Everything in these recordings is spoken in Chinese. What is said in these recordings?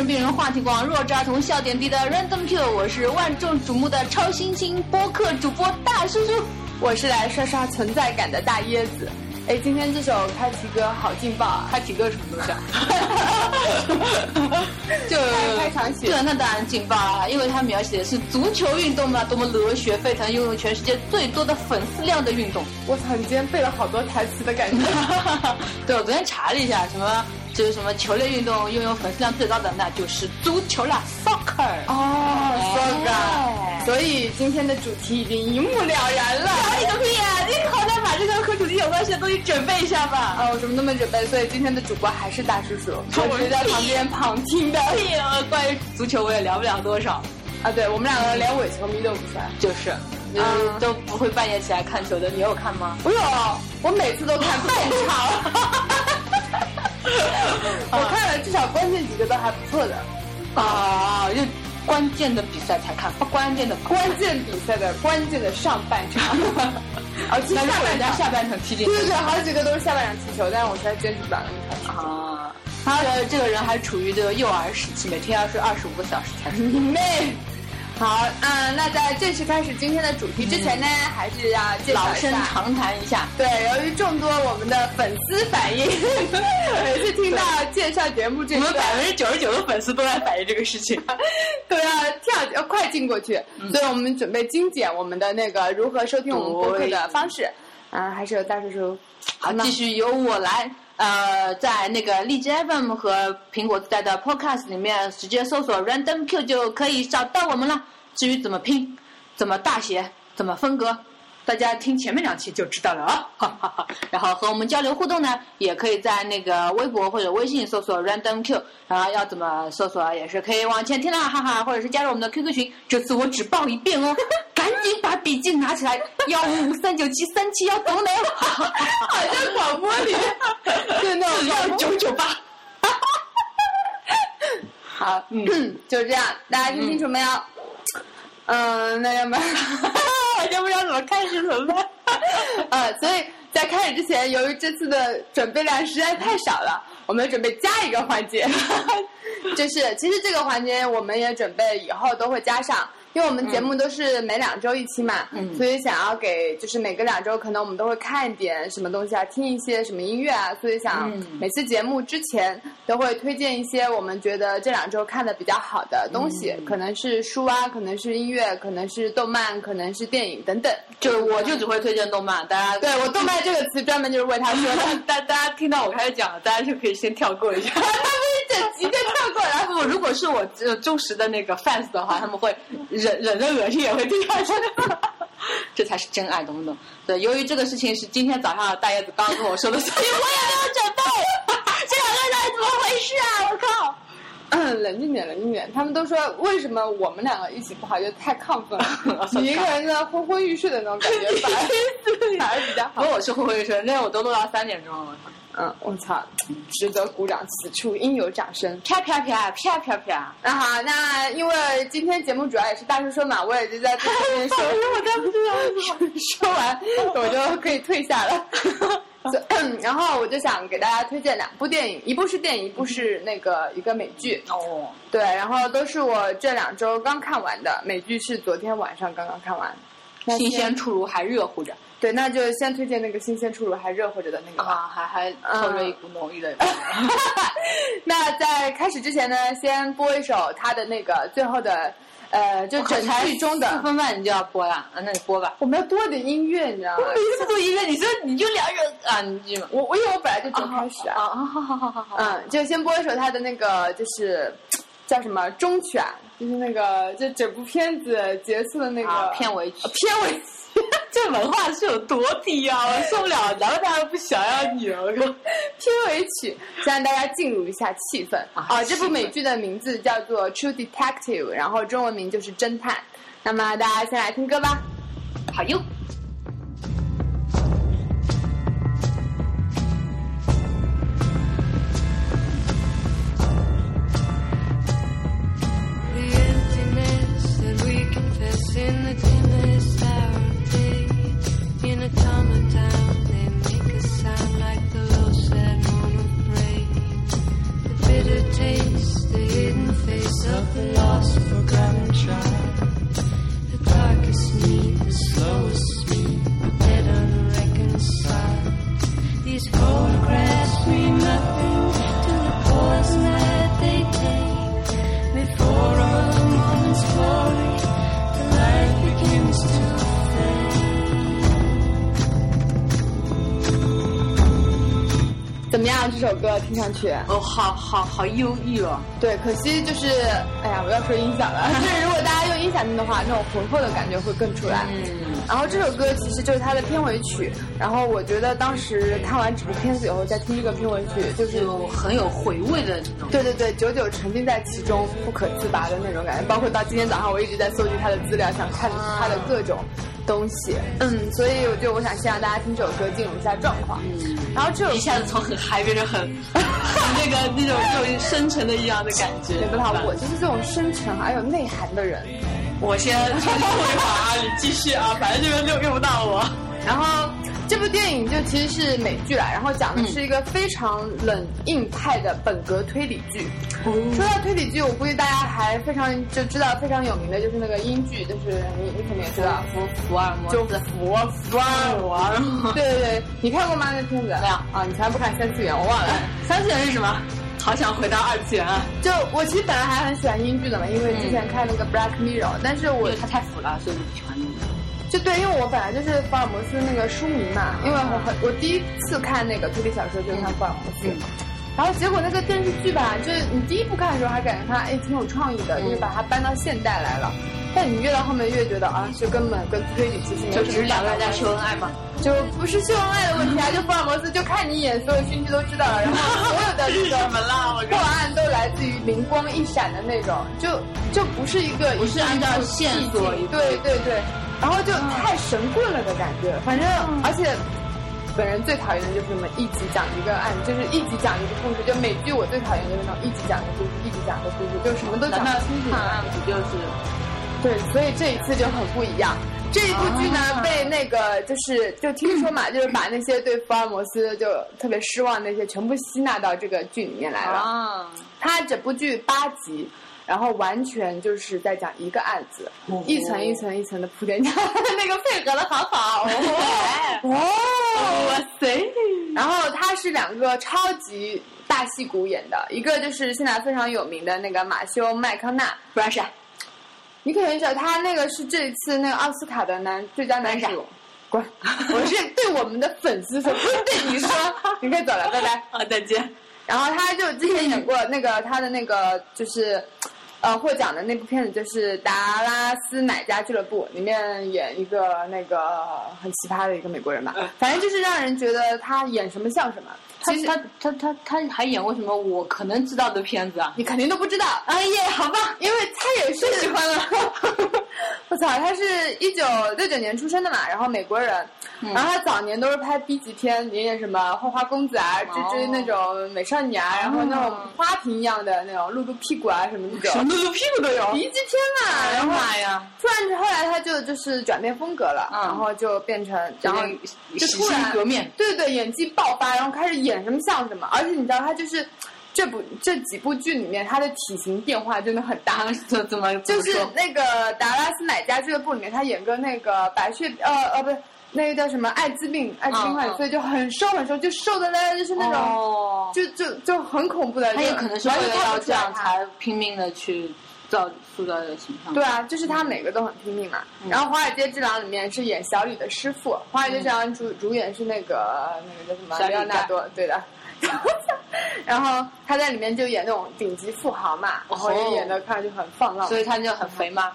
精神病人话题广、弱智儿童笑点低的 Random Q，我是万众瞩目的超新星播客主播大叔叔。我是来刷刷存在感的大椰子。哎，今天这首开题歌好劲爆啊！开题歌什么东西啊？就开开场曲对，那当然劲爆啊，因为它描写的是足球运动嘛，多么热血沸腾，拥有全世界最多的粉丝量的运动。我操，你今天背了好多台词的感觉。对，我昨天查了一下，什么就是什么球类运动拥有粉丝量最高的，那就是足球啦，soccer。哦哎，soccer。所以今天的主题已经一目了然了。你个屁啊！你好歹把这个和主题有关系的东西准备一下吧。啊，我什么都没准备，所以今天的主播还是大叔叔，我只是在旁边旁听的。哎呀，关于足球我也聊不了多少。啊，对我们两个连伪球迷都不算。就是，嗯，都不会半夜起来看球的。你有看吗？我有，我每次都看 半场。我看了，至少关键几个都还不错的。啊，就关键的比赛才看，不关键的关键比赛的关键的上半场，而且那如果人家下半场下半场踢进对对对，好几个都是下半场踢球，但是我实在坚持不了那么。啊，他的这个人还处于这个幼儿时期，每天要睡二十五个小时才睡。你 妹！好，嗯，那在正式开始今天的主题之前呢，还是要介绍老生。常谈一下，对，由于众多我们的粉丝反映，每次听到介绍节目这我们百分之九十九的粉丝都在反映这个事情。都要跳要快进过去，所以我们准备精简我们的那个如何收听我们播客的方式。啊，还是有大叔叔。好，继续由我来。呃，在那个荔枝 FM 和苹果自带的 Podcast 里面，直接搜索 Random Q 就可以找到我们了。至于怎么拼、怎么大写、怎么分隔，大家听前面两期就知道了啊！哈哈哈。然后和我们交流互动呢，也可以在那个微博或者微信搜索 Random Q，然后要怎么搜索也是可以往前听啦，哈哈，或者是加入我们的 QQ 群。这次我只报一遍哦，赶紧把笔记拿起来，幺五五三九七三七幺，懂没有？好像广播里对那种广播九九八。好，嗯，就这样，大家听清楚没有？嗯，嗯那要不然，我就不知道怎么开始怎么办。呃，所以在开始之前，由于这次的准备量实在太少了，我们准备加一个环节，就是其实这个环节我们也准备以后都会加上。因为我们节目都是每两周一期嘛，嗯所以想要给就是每个两周可能我们都会看一点什么东西啊，听一些什么音乐啊，所以想嗯每次节目之前都会推荐一些我们觉得这两周看的比较好的东西，可能是书啊，可能是音乐，可能是动漫，可能是电影等等。就我就只会推荐动漫，大家对我“动漫”这个词专门就是为他说的，大大家听到我开始讲了，大家就可以先跳过一下。他们一整集就跳过来。不，如果是我呃忠实的那个 fans 的话，他们会忍忍着恶心也会听下去。这才是真爱，懂不懂？对，由于这个事情是今天早上大叶子刚刚跟我说的，所以我也没有准备。这两个人怎么回事啊？我靠！嗯，冷静点，冷静点。他们都说为什么我们两个一起不好，就太亢奋了。你一个人在昏昏欲睡的那种感觉，反而反而比较好不过。我是昏昏欲睡，那我都录到三点钟了。嗯，我操，值得鼓掌，此处应有掌声。啪啪啪啪啪啪！那好，那因为今天节目主要也是大叔说嘛，我也就在这边说，我才不知道。说完我就可以退下了。所 然后我就想给大家推荐两部电影，一部是电影，一部是那个一个美剧。哦，对，然后都是我这两周刚看完的，美剧是昨天晚上刚刚看完。那新鲜出炉还热乎着对，那就先推荐那个新鲜出炉还热乎着的那个吧。啊，还还透着一股浓郁的。那在开始之前呢，先播一首他的那个最后的，呃，就整剧中的四的。分半你就要播了，啊，那你播吧。我们要多点音乐，你知道吗？我每次播音乐，你说你就两人啊，你就我我因为我本来就只开始啊，啊，好好好好好，嗯，就先播一首他的那个就是叫什么中曲啊，就是那个就整部片子结束的那个、啊片尾曲呃片尾曲。这文化是有多低啊！我受不了，难道大家不想要你了？我靠！片尾曲，先让大家进入一下气氛啊啊！这部美剧的名字叫做《True Detective》，然后中文名就是侦探。那么大家先来听歌吧。好哟。听上去？哦，好好好忧郁哦。对，可惜就是，哎呀，我要说音响了。就是如果大家用音响听的话，那种浑厚的感觉会更出来。嗯，然后这首歌其实就是他的片尾曲。然后我觉得当时看完整部片子以后，再听这个片尾曲，就是就很有回味的那种。对对对，久久沉浸在其中，不可自拔的那种感觉。包括到今天早上，我一直在搜集他的资料，想看他的各种东西。嗯，所以我就我想先让大家听这首歌进入一下状况。嗯，然后这首一下子从很嗨变成很 很那个那种那种深沉的一样的感觉。觉得他我就是这种深沉而有内涵的人。我先重复一会儿啊，你继续啊，反正这边用用不到我。然后这部电影就其实是美剧了，然后讲的是一个非常冷硬派的本格推理剧。说到推理剧，我估计大家还非常就知道非常有名的就是那个英剧，就是你你肯定也知道，福福尔摩就是，福福尔摩。对对对，你看过吗？那片子没有啊？你从来不看三次元，我忘了。三次元是什么？好想回到二次元啊！就我其实本来还很喜欢英剧的嘛，因为之前看那个 Black Mirror，但是我因为它太腐了，所以我不喜欢那个。就对，因为我本来就是福尔摩斯那个书迷嘛，因为我很我第一次看那个推理小说就是看福尔摩斯，嗯然后结果那个电视剧吧，就是你第一部看的时候还感觉它哎挺有创意的，就是把它搬到现代来了，但你越到后面越觉得啊，就根本跟推理其实没有什么就只是两个人在秀恩爱嘛？就不是秀恩爱的问题啊，就福尔摩斯就看你一眼所有讯息都知道了，然后所有的这个 破案都来自于灵光一闪的那种，就就不是一个不是按照线索一对对对，然后就太神棍了的感觉，反正而且。本人最讨厌的就是什么一集讲一个案，就是一集讲一个故事。就美剧我最讨厌就是那种一集讲一个故事，一集讲一个故事，就什么都讲不清楚。的案子就是？对，所以这一次就很不一样。这一部剧呢，啊被那个就是就听说嘛，就是把那些对福尔摩斯就特别失望那些全部吸纳到这个剧里面来了。啊，它整部剧八集，然后完全就是在讲一个案子，哦一层一层一层的铺垫，那个配合的好好哦。哇塞！然后他是两个超级大戏骨演的，一个就是现在非常有名的那个马修麦康纳，不然是你可能知道他那个是这一次那个奥斯卡的男最佳男主。滚！我是对我们的粉丝说，不 是对你说。你可以走了，拜拜。好，再见。然后他就之前演过那个他的那个就是，呃，获奖的那部片子就是《达拉斯奶家俱乐部》，里面演一个那个很奇葩的一个美国人吧嗯，反正就是让人觉得他演什么像什么。其实他他他他他还演过什么我可能知道的片子啊？你肯定都不知道，哎耶，好吧，因为他也是喜欢了。我操，他是一九六九年出生的嘛，然后美国人，然后他早年都是拍 B 级片，演演什么花花公子啊，追追那种美少女啊，然后那种花瓶一样的那种露露屁股啊什么那种什么露屁股都有。B 级片嘛，哎呀然后妈呀！突然后来他就就是转变风格了，嗯然后就变成，然后就突然革面，对对，演技爆发，然后开始演什么像什么，而且你知道他就是这部这几部剧里面他的体型变化真的很大 他。怎怎么就是那个《达拉斯买家俱乐部》里面，他演个那个白血呃呃不是那个叫什么艾滋病艾滋病患者，所以就很瘦很瘦，就瘦的嘞就是那种、哦，就就就很恐怖的。他也可能是为了要这样才。才拼命的去造塑造这个形象。对啊，就是他每个都很拼命嘛。嗯然后《华尔街之狼》里面是演小李的师傅，《华尔街之狼》主主演是那个那个叫什么小李里奥纳多，对的。然后他在里面就演那种顶级富豪嘛，然后也演的看上去很放浪，所以他就很肥嘛。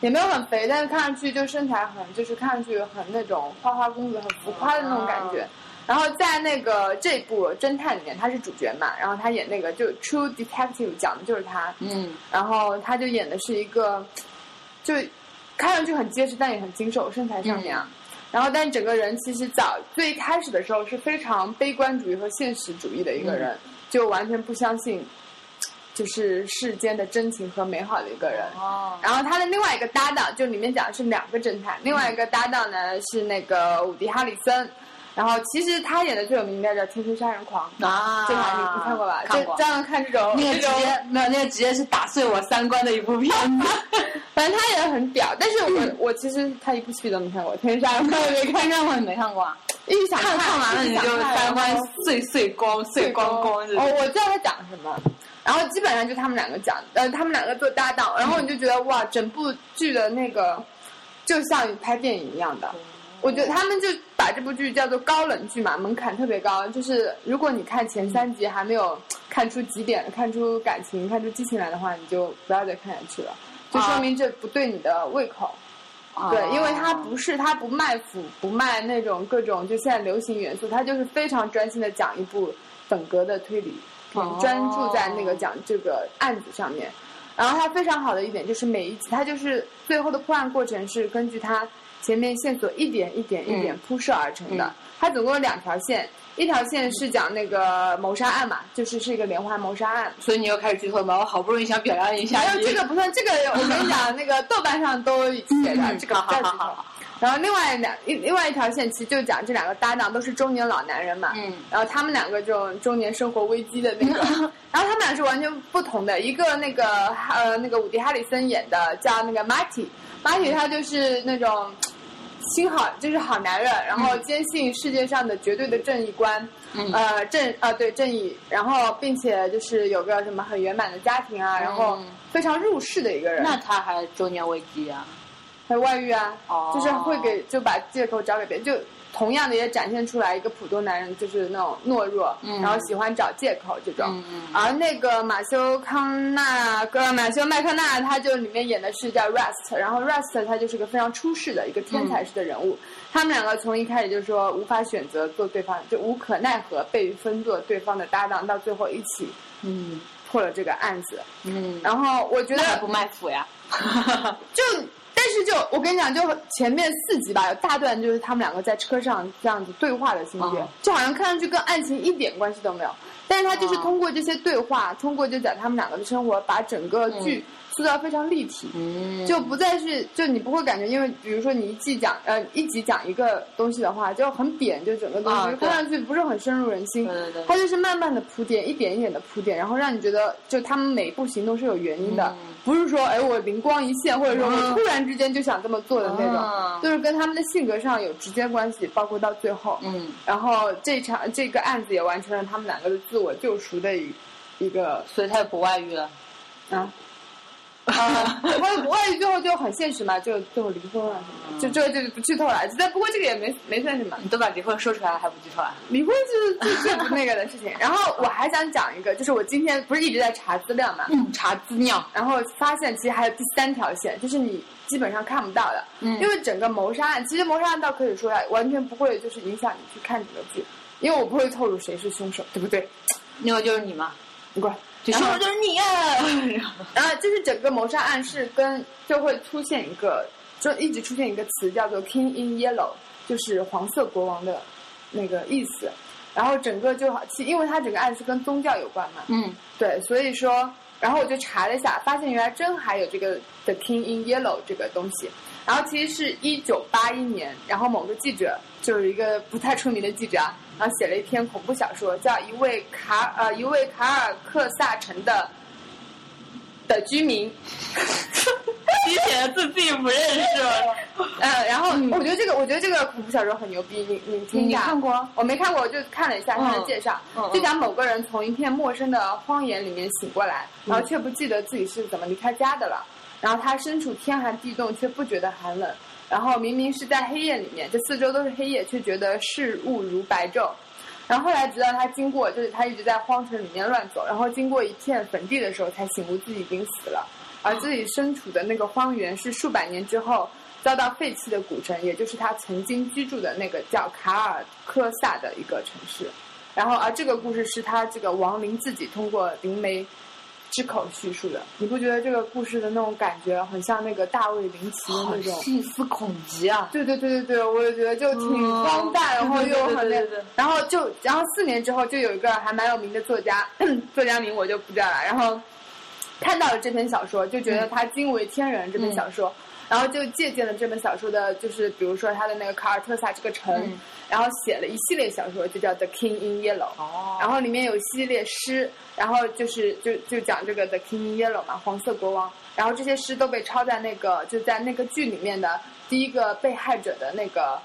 也没有很肥，但是看上去就身材很，就是看上去很那种花花公子、很浮夸的那种感觉。然后在那个这部侦探里面，他是主角嘛，然后他演那个就 True Detective 讲的就是他，嗯，然后他就演的是一个，就看上去很结实，但也很精瘦，身材上面啊。然后，但整个人其实早最开始的时候是非常悲观主义和现实主义的一个人，就完全不相信，就是世间的真情和美好的一个人。哦，然后他的另外一个搭档，就里面讲的是两个侦探，另外一个搭档呢是那个伍迪·哈里森，然后其实他演的最有名应该叫《天生杀人狂》，啊，这个你你看过吧？看过就。这样看这种那个直接没有，那个直接是打碎我三观的一部片子。反正他也很屌，但是我、我其实他一部戏都没看过，《天生杀人狂》也 没看，看看我也没看过啊，一直想看看完了你就三观碎碎光碎光光。哦，我知道他讲什么。然后基本上就他们两个讲，呃，他们两个做搭档，然后你就觉得哇，整部剧的那个就像拍电影一样的。我觉得他们就把这部剧叫做高冷剧嘛，门槛特别高。就是如果你看前三集还没有看出几点、看出感情、看出激情来的话，你就不要再看下去了，就说明这不对你的胃口。对，因为它不是它不卖腐，不卖那种各种就现在流行元素，它就是非常专心的讲一部本格的推理专注在那个讲这个案子上面。然后它非常好的一点就是每一集，它就是最后的破案过程是根据它前面线索一点一点一点嗯铺设而成的。嗯它总共有两条线，一条线是讲那个谋杀案嘛，就是是一个连环谋杀案。所以你又开始剧透吗？我好不容易想表扬一下没有。这个不算，这个我跟你讲，那个豆瓣上都写的，嗯这个。然后另外两一另外一条线其实就讲这两个搭档都是中年老男人嘛，嗯然后他们两个这种中年生活危机的那个，然后他们俩是完全不同的，一个那个呃那个伍迪哈里森演的叫那个马蒂，马蒂他就是那种心好就是好男人，然后坚信世界上的绝对的正义观，嗯。呃正呃对正义，然后并且就是有个什么很圆满的家庭啊，然后嗯非常入世的一个人，那他还中年危机啊？还有外遇啊，哦。就是会给就把借口找给别人，就同样的也展现出来一个普通男人就是那种懦弱，嗯然后喜欢找借口这种。而那个马修康纳哥马修麦克纳，他就里面演的是叫 Rust，然后 Rust 他就是个非常出世的一个天才式的人物。他们两个从一开始就说无法选择做对方，就无可奈何被分做对方的搭档，到最后一起嗯破了这个案子。嗯，然后我觉得不卖腐呀？就但是就我跟你讲，就前面四集吧，有大段就是他们两个在车上这样子对话的情节，哦。就好像看上去跟案情一点关系都没有。但是他就是哦。通过这些对话，通过就讲他们两个的生活，把整个剧塑造非常立体。嗯，就不再是，就你不会感觉，因为比如说你一季讲呃一集讲一个东西的话，就很扁，就整个东西、看上去不是很深入人心。对对对。它就是慢慢的铺垫，一点一点的铺垫，然后让你觉得就他们每一步行动是有原因的，嗯不是说哎我灵光一现，或者说我嗯突然之间就想这么做的那种，嗯就是跟他们的性格上有直接关系，包括到最后。嗯，然后这场这个案子也完成了他们两个的自我救赎的一一个所以他也不外遇了。啊。啊，外外遇就很现实嘛，就最后离婚了什么的，就这个就不剧透了。但不过这个也没没算什么，你都把离婚说出来了，还不剧透啊？离婚就是最最不那个的事情。然后 我还想讲一个，就是我今天不是一直在查资料嘛，嗯，查资料。然后发现其实还有第三条线，就是你基本上看不到的，嗯因为整个谋杀案，其实谋杀案倒可以说呀，完全不会就是影响你去看整个剧，因为我不会透露谁是凶手，对不对？那个就是你嘛，你过来。就然后凶手就是你啊！然后就是整个谋杀案是跟就会出现一个，就一直出现一个词叫做 “King in Yellow”，就是黄色国王的那个意思。然后整个就好，其因为它整个案是跟宗教有关嘛，嗯对，所以说，然后我就查了一下，发现原来真还有这个 “The King in Yellow” 这个东西。然后其实是一九八一年，然后某个记者就是一个不太出名的记者啊，然后写了一篇恐怖小说，叫一位卡呃一位卡尔克萨城的的居民，你写的字自己不认识了。呃，然后我觉得这个，我觉得这个恐怖小说很牛逼，你你听一下。你看过？我没看过，我就看了一下他的介绍，嗯嗯就讲某个人从一片陌生的荒野里面醒过来，然后却不记得自己是怎么离开家的了。然后他身处天寒地冻，却不觉得寒冷。然后明明是在黑夜里面，这四周都是黑夜，却觉得事物如白昼。然后后来直到他经过，就是他一直在荒城里面乱走，然后经过一片坟地的时候，才醒悟自己已经死了，而自己身处的那个荒原是数百年之后遭到废弃的古城，也就是他曾经居住的那个叫卡尔科萨的一个城市。然后，而这个故事是他这个亡灵自己通过灵媒之口叙述的。你不觉得这个故事的那种感觉很像那个大卫林奇的那种？细思恐极啊！对对对对对，我也觉得就挺嗯荒诞，然后又很然后就然后四年之后就有一个还蛮有名的作家，作家名我就不知道了，然后看到了这篇小说，就觉得他惊为天人这篇小说，然后就借鉴了这本小说的，就是比如说他的那个卡尔特萨这个城，嗯然后写了一系列小说，就叫《The King in Yellow》。哦然后里面有一系列诗，然后就是就就讲这个 The King in Yellow 嘛，黄色国王。然后这些诗都被抄在那个就在那个剧里面的第一个被害者的那个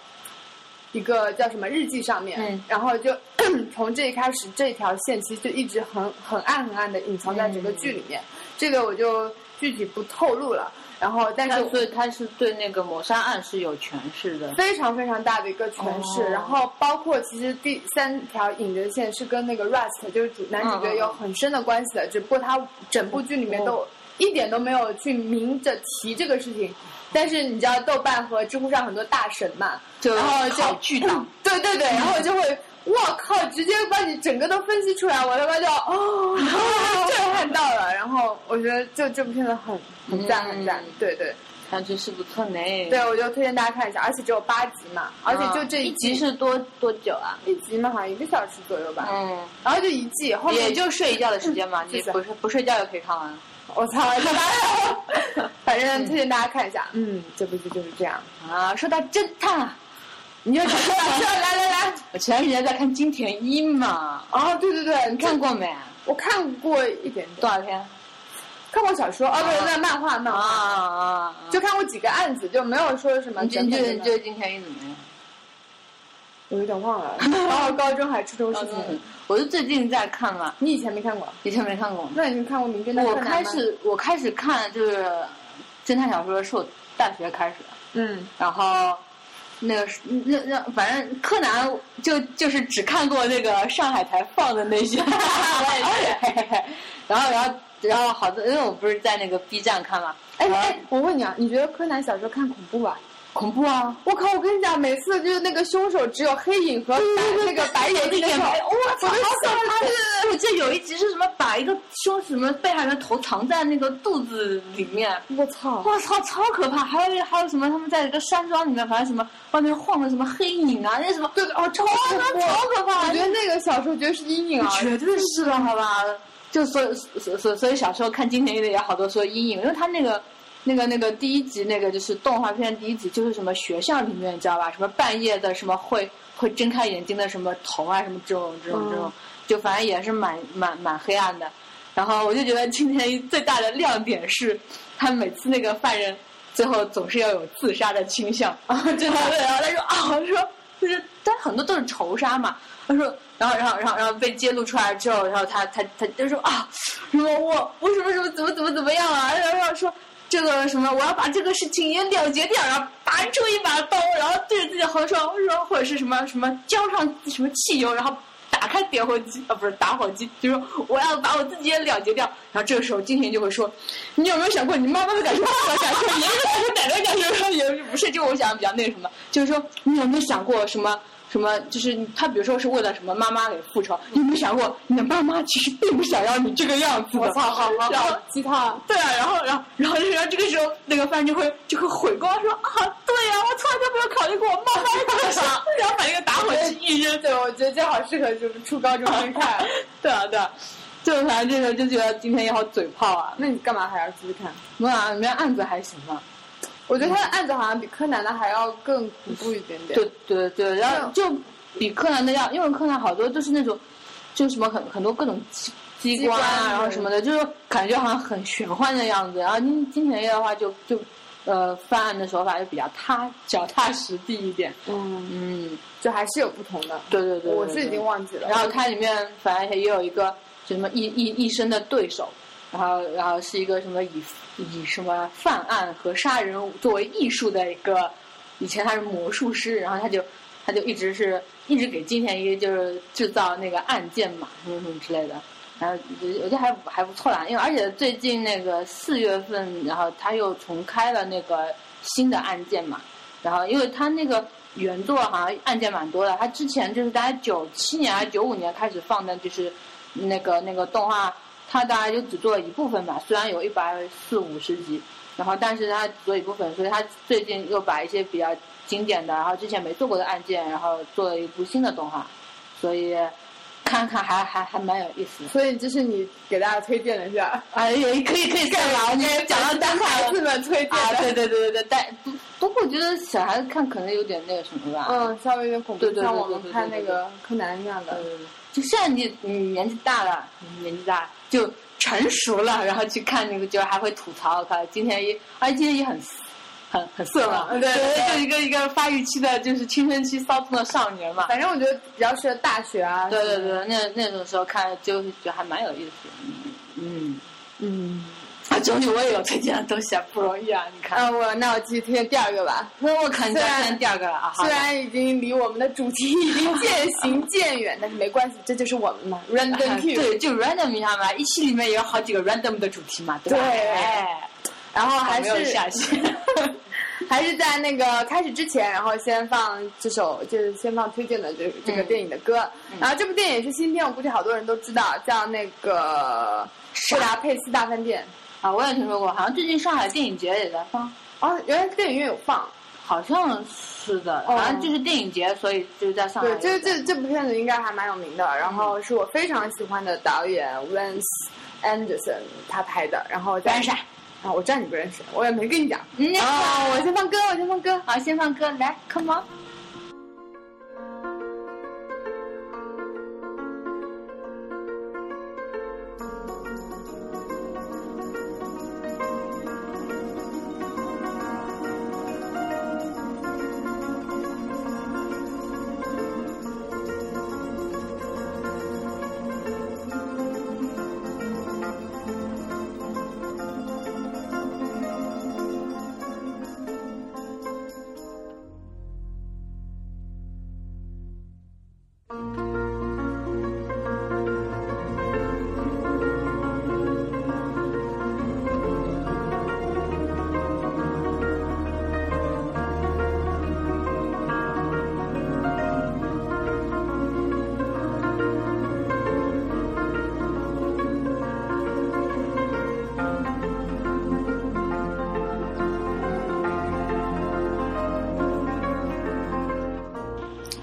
一个叫什么日记上面。嗯然后就 从这一开始，这条线其实就一直很很暗很暗的隐藏在整个剧里面。这个我就具体不透露了。然后，但是所以他是对那个谋杀案是有诠释的。非常非常大的一个诠释，哦然后包括其实第三条引着线是跟那个 Rust 就是主男主角有很深的关系的，只不过他整部剧里面都一点都没有去明着提这个事情。但是你知道豆瓣和知乎上很多大神嘛，然后就 对对对，然后就会，我靠，直接把你整个都分析出来，我他妈就哦，震撼到了。然后我觉得就这部片子很很赞很赞嗯，对对感觉是不错呢。对，我就推荐大家看一下，而且只有八集嘛，而且就这啊一集是多多久啊？一集嘛，好像一个小时左右吧。嗯，然后就一季，后面也就睡一觉的时间嘛，你不是不睡觉就可以看完。我操！反正推荐大家看一下。嗯，这部剧就是这样。啊，说到侦探啊，你就想说说，来来来。我前段时间在看金田一嘛，哦，对对对，你看过没？我看过一点点，多少天？看过小说，哦，不是那漫画漫啊画，啊啊！就看过几个案子，就没有说什么你就你就你整本的。就金田一怎么样？我有点忘了，然后高中还初中事情。嗯，我是最近在看嘛，你以前没看过？以前没看过。那你看过《名侦探我柯南》吗？开始我开始看就是侦探小说是我大学开始的，嗯，然后那个是那那反正柯南就就是只看过那个上海台放的那些，然后然后然后好多，因为我不是在那个 B 站看嘛，哎哎，我问你啊，你觉得柯南小时候看恐怖吧？恐怖啊！我靠！我跟你讲，每次就是那个凶手只有黑影和白那个白眼睛的时候，我操，好可怕！我记得有一集是什么，把一个凶什么被害人头藏在那个肚子里面，我操！我操，超可怕！还有还有什么，他们在一个山庄里面，反正什么外面晃的什么黑影啊，那什么，对对哦，超！超可怕！我觉得那个小时候觉得是阴影啊！绝对是的，好吧？就所所所所以小时候看金田一的也好多说阴影，因为他那个那个那个第一集那个就是动画片第一集就是什么学校里面你知道吧？什么半夜的什么会会睁开眼睛的什么头啊什么这种这种这种，就反正也是蛮蛮蛮黑暗的。然后我就觉得今天最大的亮点是，他每次那个犯人最后总是要有自杀的倾向啊，真的。然后他说啊，我说就是，但很多都是仇杀嘛。他说，然后然后然后然后被揭露出来之后，然后他他他就说啊，什么我我什么什么怎么怎么怎么样啊，然后说。这个什么，我要把这个事情也了结掉，然后拔出一把刀，然后对着自己喉说，说或者是什么什么浇上什么汽油，然后打开点火机啊，不是打火机，就说我要把我自己也了结掉。然后这个时候金田就会说，你有没有想过你妈妈的感受、爸爸的感受、爷爷、奶奶的感受？也不是，就我想的比较那什么，就是说你有没有想过什么？什么？就是他，比如说是为了什么妈妈给复仇，你有没有想过，你的妈妈其实并不想要你这个样子的？我操，好好然后好，鸡汤！对啊，然后然后然后然后这个时候那个犯人就会就会悔过说啊，对呀、我从来都没有考虑过我妈妈 然后把那个打火机一扔，对，我觉得这好适合就是初高中生看。对啊对啊，就反正这个就觉得今天也好嘴炮啊，那你干嘛还要继续看？没有啊，里面案子还行吧？我觉得他的案子好像比柯南的还要更恐怖一点点。对对对，然后就比柯南的要，因为柯南好多都是那种，就什么很很多各种机机关啊，关然后什么的，就是感觉好像很玄幻的样子。然后金金田一的话就就，呃，犯案的手法就比较踏脚踏实地一点。嗯，嗯，就还是有不同的。对对对对对我是已经忘记了。然后它里面反正也有一个就什么一一一生的对手，然后然后是一个什么以以什么犯案和杀人作为艺术的一个，以前他是魔术师，然后他就他就一直是一直给金田一就是制造那个案件嘛，什么什么之类的。然后我觉得还还不错啦，因为而且最近那个四月份，然后他又重开了那个新的案件嘛，然后因为他那个原作好像案件蛮多的，他之前就是大概九七年还是九五年开始放的，就是那个那个动画，他大概就只做了一部分吧，虽然有一百四五十集，然后但是他只做一部分，所以他最近又把一些比较经典的，然后之前没做过的案件，然后做了一部新的动画，所以看看还还还蛮有意思的。所以这是你给大家推荐的是吧？啊，也可以可以干嘛，你讲到单孩卡子们推荐啊，对对对对对，但不不过我觉得小孩子看可能有点那个什么吧。嗯，稍微有点恐怖，对对对像我们对对对对看那个柯南那样的。呃，就现在你你年纪大了，你年纪大就成熟了，然后去看那个，就还会吐槽，他今天也，而且今天也很很很色嘛，嗯对就一个一个发育期的，就是青春期骚动的少年嘛。反正我觉得比较适合大学啊。对对对，那那种时候看就觉得还蛮有意思的。嗯，嗯。啊，终于我也有推荐的东西啊，不容易啊！你看，啊，我那我继续推荐第二个吧。那我肯定虽然要先第二个了啊。虽然已经离我们的主题已经渐行渐远，但是没关系，这就是我们嘛，Random。对，就 random 一下嘛，一期里面也有好几个 random 的主题嘛，对吧？对哎，然后还没有是下期。还是在那个开始之前，然后先放这首，就是先放推荐的这这个嗯电影的歌。然后这部电影是新片，我估计好多人都知道，叫那个《布达佩斯大饭店啊，我也听说过，好像最近上海电影节也在放，》。哦，原来电影院有放。好像是的，哦好像就是电影节，所以就是在上海对，这。这这部片子应该还蛮有名的，然后是我非常喜欢的导演 Wes Anderson 他拍的，然后在不认识啊，我知道你不认识，我也没跟你讲。嗯啊，我先放歌，我先放歌。好，先放歌，来，Come on。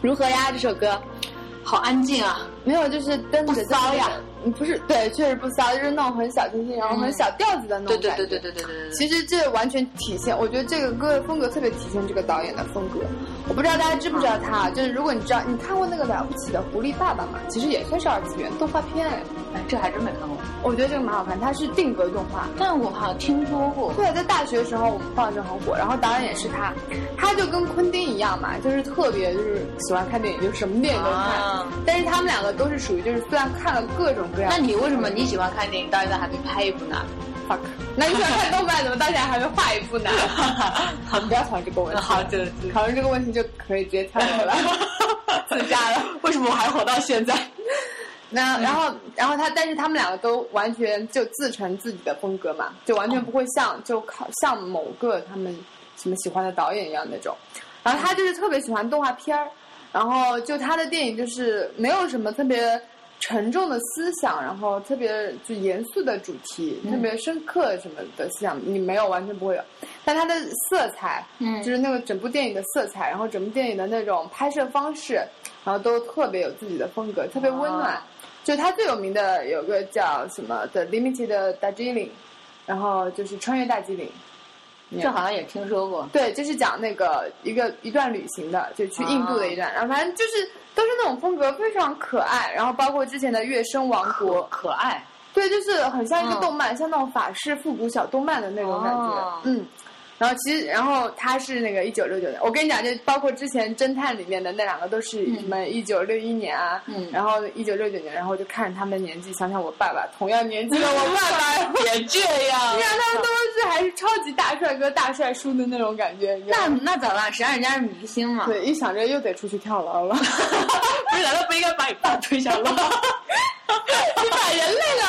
如何呀？这首歌好安静啊！没有，就是跟着不骚呀，嗯不是，对，确实不骚，就是那种很小清新，然后很小调子的那对对种感觉。对对对对对对。其实这完全体现，我觉得这个歌的风格特别体现这个导演的风格。我不知道大家知不知道他，就是如果你知道，你看过那个了不起的狐狸爸爸吗？其实也算是二次元动画片哎，哎，这还真没看过，我觉得这个蛮好看，它是定格动画。但我好像听说过。对，在大学的时候我们放着很火，然后导演也是他，他就跟昆汀一样嘛，就是特别就是喜欢看电影，就什么电影都看。啊但是他们两个都是属于就是虽然看了各种各样，那你为什么你喜欢看电影，到现在还没拍一部呢？fuck？那你喜欢看动漫，怎么到现在还没画一部呢？好，不要讨论这个问题。好，讨论这个问题就可以直接跳过 了，自杀了。为什么我还活到现在？那然后然后他，但是他们两个都完全就自成自己的风格嘛，就完全不会像就靠像某个他们什么喜欢的导演一样那种。然后他就是特别喜欢动画片儿，然后就他的电影就是没有什么特别沉重的思想，然后特别就严肃的主题，特别深刻什么的思想，你没有完全不会有。但他的色彩，嗯就是那个整部电影的色彩，然后整部电影的那种拍摄方式，然后都特别有自己的风格，特别温暖。啊就他最有名的有个叫什么的 Limited Darjeeling，然后就是穿越大吉岭。这好像也听说过。对，就是讲那个一个一段旅行的，就去印度的一段，然后反正就是都是那种风格非常可爱，然后包括之前的《月升王国》，可爱，对，就是很像一个嗯动漫，像那种法式复古小动漫的那种感觉，哦嗯。然后其实，然后他是那个一九六九年，我跟你讲，就包括之前侦探里面的那两个都是什么一九六一年啊，嗯然后一九六九年，然后就看他们的年纪，想想我爸爸同样年纪的我爸爸，也这样你看他们都是还是超级大帅哥、大帅叔的那种感觉，那？那咋办？谁让人家是明星嘛？对，一想着又得出去跳楼了 不是，难道不应该把你爸推下楼？你把人累了。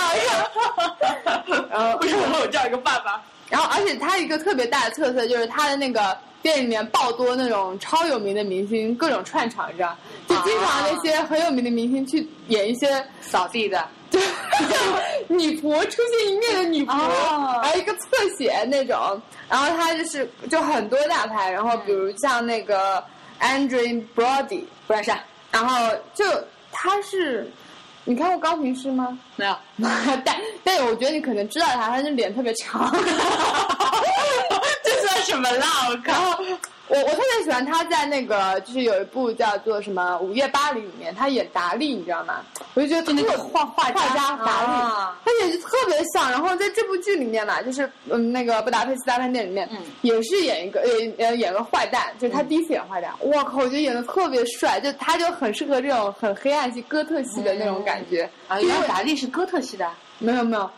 然后为什么我有这样一个爸爸？然后，而且他一个特别大的特色就是他的那个店里面爆多那种超有名的明星，各种串场，你知道？就经常那些很有名的明星去演一些，扫地的，就女仆出现一面的女仆，哦然后一个侧写那种。然后他就是就很多大牌，然后比如像那个 Andrew Brody，不认识。然后就他是你看过高平师吗？没有，但但我觉得你可能知道他，他就脸特别长。这算什么啦？我靠！后我我特别喜欢他在那个就是有一部叫做什么《午夜巴黎》里面，他演达利，你知道吗？我就觉得就那个特画画画家达利，啊他演就特别像。然后在这部剧里面嘛，就是嗯那个布达佩斯大饭店里面，嗯也是演一个呃呃演个坏蛋，就是他第一次演坏蛋，我靠，我觉得演的特别帅，就他就很适合这种很黑暗系、哥特系的那种感觉。啊，因为原来达利是哥特系的没有没有，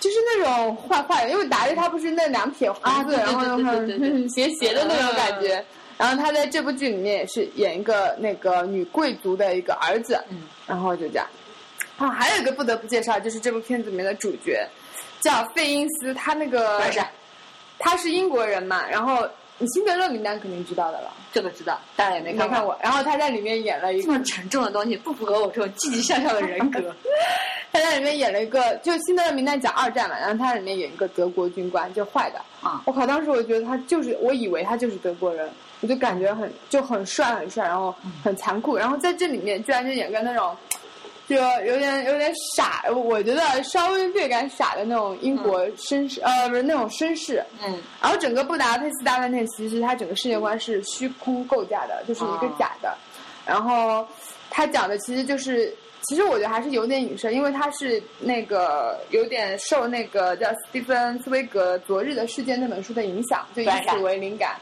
就是那种坏坏的，因为达利他不是那两撇胡子，然后 斜斜的那种感觉。然后他在这部剧里面也是演一个那个女贵族的一个儿子，嗯，然后就这样。啊，还有一个不得不介绍，就是这部片子里面的主角叫费因斯，他那个他是英国人嘛，然后你辛德勒名单肯定知道的了，这个知道，当然也没没看过。看过。然后他在里面演了一个这么沉重的东西不符合我这种积极向上的人格。他在里面演了一个，就《辛德勒名单》讲二战嘛，然后他在里面演一个德国军官，就坏的。啊我靠！当时我觉得他就是，我以为他就是德国人，我就感觉很就很帅很帅，然后很残酷，然后在这里面居然就演个那种，就有点有点傻，我觉得稍微略感傻的那种英国绅士，呃，不是那种绅士。嗯。然后整个布达佩斯大饭店其实它整个世界观是虚空构架的，就是一个假的。然后他讲的其实就是，其实我觉得还是有点影射，因为他是那个有点受那个叫斯蒂芬斯威格《昨日的事件》那本书的影响，就以此为灵感，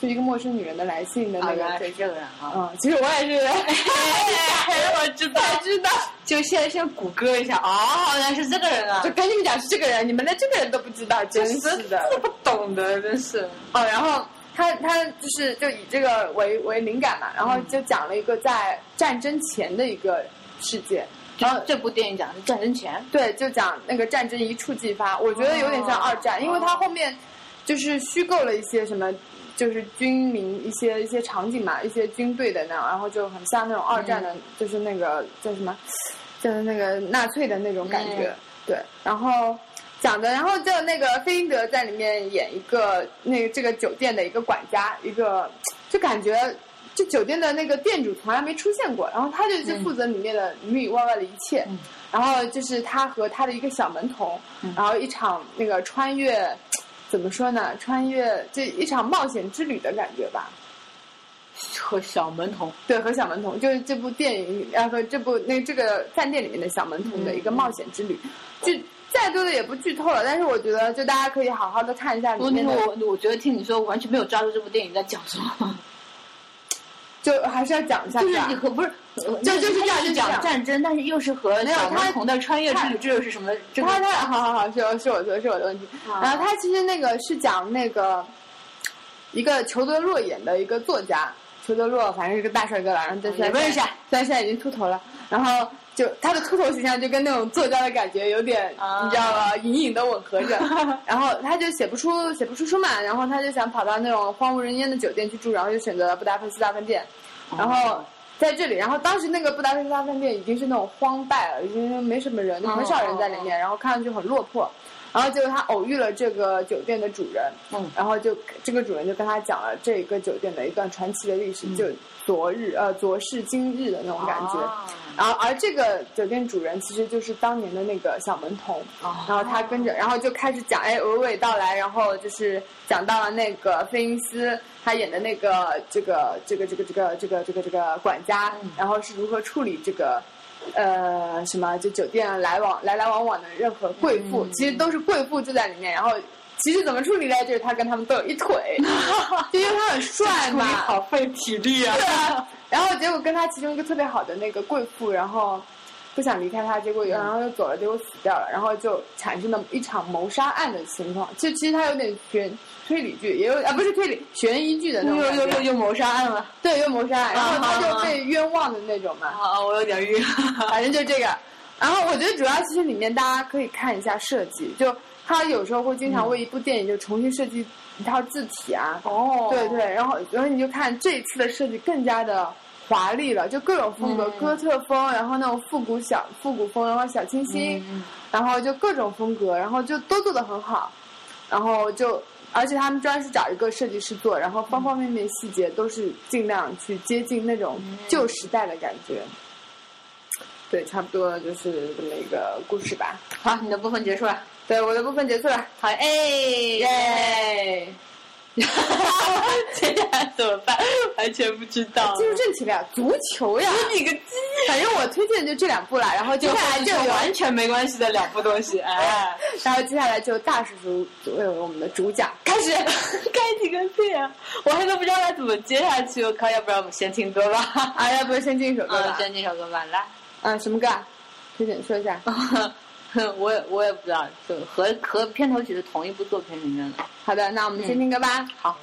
就一个陌生女人的来信的啊，那个。对这个人啊！嗯，其实我也是，我知道，知道，就先先谷歌一下，哦，原来是这个人啊就！跟你们讲是这个人，你们连这个人都不知道，真是的。这不懂的，真是。哦，然后他他就是就以这个为为灵感嘛，然后就讲了一个在战争前的一个世界，然后这部电影讲的是战争前，对，就讲那个战争一触即发，我觉得有点像二战，哦因为它后面就是虚构了一些什么。就是军民一些一些场景嘛，一些军队的那样，然后就很像那种二战的，就是那个叫什么，就是那个纳粹的那种感觉。嗯对，然后讲的，然后就那个费因德在里面演一个那个这个酒店的一个管家，一个就感觉这酒店的那个店主从来没出现过，然后他就就负责里面的里里外外的一切，嗯然后就是他和他的一个小门童，嗯然后一场那个穿越。怎么说呢？穿越这一场冒险之旅的感觉吧。和小门童，对，和小门童就是这部电影，里，啊和这部那这个饭店里面的小门童的一个冒险之旅。就再多的也不剧透了，但是我觉得就大家可以好好的看一下里面的，是我我觉得听你说，我完全没有抓住这部电影在讲什么。就还是要讲一下，就是吧你和不是，就就是这样它就讲战争，但是又是和没有它小门童的穿越之旅，这又是什么？这个他他好好好，是我是我的是我的问题。啊然后他其实那个是讲那个一个裘德洛演的一个作家，裘德洛反正是个大帅哥了，然后在也不认识虽然现在已经秃头了，然后就他的秃头形象就跟那种作家的感觉有点，啊你知道吧，隐隐的吻合着。然后他就写不出写不出书嘛，然后他就想跑到那种荒无人烟的酒店去住，然后就选择了布达佩斯大饭店，然后。在这里，然后当时那个布达佩斯大饭店已经是那种荒败了，已经没什么人，就很少人在里面，然后看上去很落魄。然后结果他偶遇了这个酒店的主人，嗯然后就这个主人就跟他讲了这个酒店的一段传奇的历史，嗯就昨日呃昨世今日的那种感觉。啊然后而这个酒店主人其实就是当年的那个小门童，啊然后他跟着，然后就开始讲，哎，娓娓道来，然后就是讲到了那个费因斯他演的那个这个这个这个这个这个这个这个管家，然后是如何处理这个。呃，什么就酒店来往来来往往的任何贵妇，其实都是贵妇住在里面。然后其实怎么处理呢？就是他跟他们都有一腿，就 因为他很帅嘛，好费体力啊！对啊，然后结果跟他其中一个特别好的那个贵妇，然后不想离开他，结果然后又走了，结果死掉了，然后就产生了一场谋杀案的情况。就其实他有点悬推理剧，也有啊不是推理悬疑剧的那又种又，又又又谋杀案了。对，又谋杀案，然后他啊就被冤枉的那种嘛，啊！我有点晕。反正就这个。然后我觉得主要其实里面大家可以看一下设计，就他有时候会经常为一部电影就重新设计一套字体啊，哦。对对，然后然后你就看这一次的设计更加的华丽了，就各种风格，嗯。哥特风，然后那种复古小复古风，然后小清新，嗯。然后就各种风格，然后就都做的很好，然后就而且他们专是找一个设计师做，然后方方面面细节都是尽量去接近那种旧时代的感觉。对，差不多就是这么一个故事吧。好，你的部分结束了。对，我的部分结束了。好，哎，耶！接下来怎么办？完全不知道。进入正题了，足球呀！你个鸡！反正我推荐就这两部了，然后接接下下来就完全没关系的两部东西，哎，然后接下来就大叔叔作为我们的主讲开始。开几个屁啊！我还都不知道该怎么接下去，我靠，要不然我们先听歌吧。啊，要不先进一首歌嗯，吧？先进一首歌吧，来。啊，什么歌啊？推荐说一下。我也我也不知道，就和和片头曲是同一部作品里面的。好的，那我们先听歌吧。好。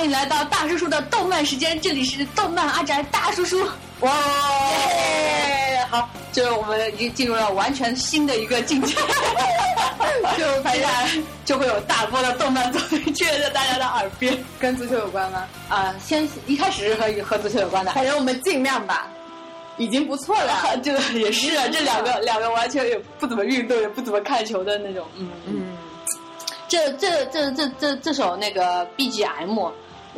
欢迎来到大叔叔的动漫时间，这里是动漫阿宅大叔叔。哇，好，就是我们已经进入了完全新的一个境界，就接下来就会有大波的动漫作品出现在大家的耳边。跟足球有关吗？啊、先一开始是和和足球有关的，反正我们尽量吧，已经不错了。啊，这个也是啊，这两个两个完全也不怎么运动，也不怎么看球的那种，嗯嗯，这这这这这这首那个 BGM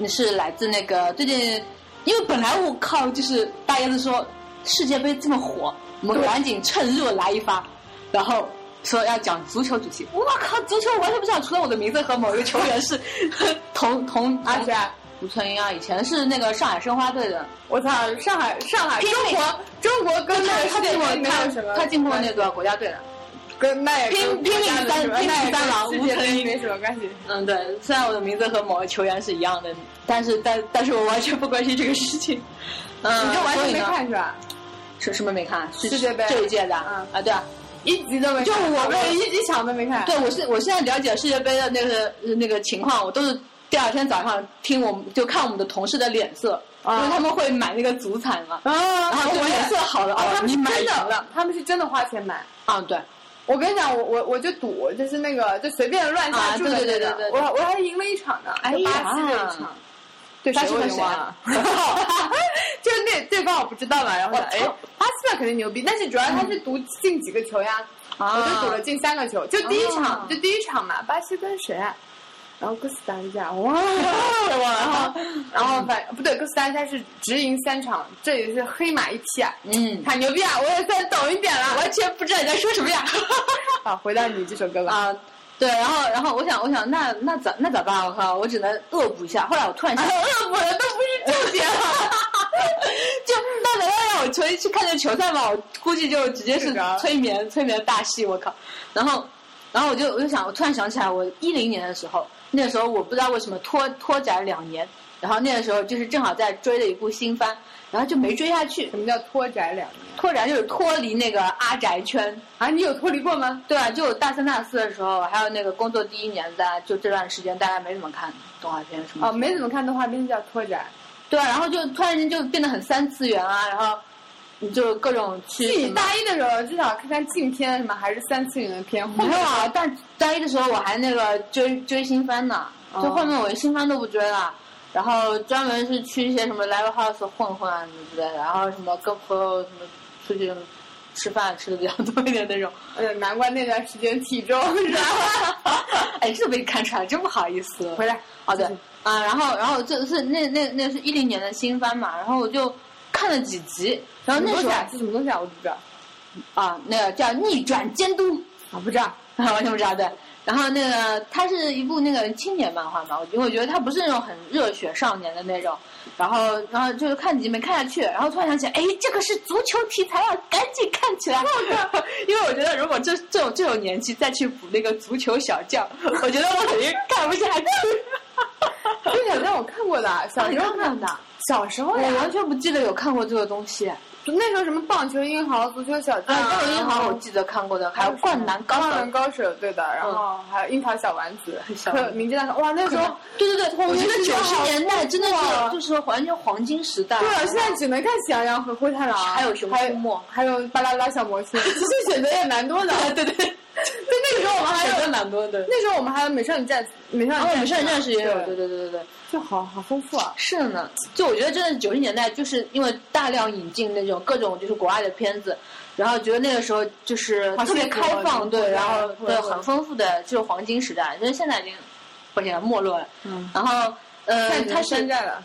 是来自那个最近，因为本来我靠，就是大爷子说世界杯这么火，我们赶紧趁热来一发，然后说要讲足球主题。我靠，足球完全不知道，除了我的名字和某一个球员是 同同阿谁啊？吴春英啊，以前是那个上海申花队的，我操，上海上海中国中国跟那个他进过他进过那个国家队的。跟那拼拼命三拼命三郎世界吴成英杯没什么关系。嗯，对，虽然我的名字和某个球员是一样的，但是但但是我完全不关心这个事情。嗯，你就完全没看是吧？什什么没看？世界杯这一届的嗯啊，对啊，一集都没看，就我连一集场都没看。对我是我现在了解世界杯的那个呃那个情况，我都是第二天早上听我们就看我们的同事的脸色，啊因为他们会买那个足彩嘛，啊，然后就脸色好了，哦，他们你是真的，他们是真的花钱买。啊，对，我跟你讲，我我我就赌，就是那个就随便乱下注对对对那个对对我我还赢了一场呢，哎就巴西的一场。对巴西谁我和谁啊 就是那对方我不知道嘛，然后我哎，巴西的肯定牛逼，但是主要他是赌进几个球呀，啊。我就赌了进三个球，就第一场啊。就第一场嘛，巴西跟谁啊？然后哥斯达黎加，哇，然然后然后反不对，哥斯达黎加是直赢三场，这也是黑马一匹啊，嗯，很牛逼啊！我也算懂一点了。完全不知道你在说什么呀。好，回到你这首歌吧。啊，对，然后然后我想我想那那咋那咋办？我靠，我只能恶补一下。后来我突然想，恶补了都不是重点了。就那难道让我回去看这球赛吗？我估计就直接是催眠催眠大戏，我靠！然后然后我就我就想，我突然想起来，我一零年的时候，那个时候我不知道为什么拖拖展两年，然后那个时候就是正好在追的一部新番，然后就没追下去什。么叫拖宅两年拖宅就是脱离那个阿宅圈，啊？你有脱离过吗？对啊，就大三大四的时候，还有那个工作第一年的，就这段时间大家没怎么看动画片什么。哦，没怎么看动画片叫拖宅。对啊，然后就突然间就变得很三次元啊，然后你就各种去是你大一的时候至少看看禁片什么，还是三次元的片？没有啊，但大一的时候我还那个追追新番呢，哦就后面我新番都不追了，然后专门是去一些什么 live house 混混啊什么之类的，然后什么跟朋友什么出去吃饭吃的比较多一点那种。呃，难怪那段时间体重是吧？哎，这被看出来，真不好意思。回来，好的啊，然后然后这是那那那是一零年的新番嘛，然后我就看了几集，然后那时候？是什么东西啊？我不知道。啊，那个叫逆转监督，啊，不知道。完全不知道对。然后那个它是一部那个青年漫画嘛，我因为我觉得它不是那种很热血少年的那种，然后然后就是看几集没看下去，然后突然想起，哎，这个是足球题材啊，赶紧看起来。因为我觉得如果这这种这种年纪再去补那个足球小将，我觉得我肯定看不下去。足球小将我看过的，小时候看的，小时候我，完全不记得有看过这个东西。就那时候什么棒球英豪、足球小将，啊，这个银行我记得看过的，还有灌篮高手灌篮。高手，对的，然后还有樱桃小丸子，小可名侦探哇，那时候对对对，我觉得九十年代真的是就是完全黄金时代。对了，现在只能看喜羊羊和灰太狼，还有熊还出没还有巴啦啦小魔仙，其实选择也蛮多的。对对对，就那个时候我们还有，蛮多的。那时候我们还有美少女战美少女然后我们少女战士士也有，对，对对对对对。就好好丰富啊。是呢，就我觉得真的九十年代，就是因为大量引进那种各种就是国外的片子，然后觉得那个时候就是特别开放，对，然后对很丰富的就是黄金时代，就是现在已经不行了，没落了。嗯，然后呃，现在它山寨了，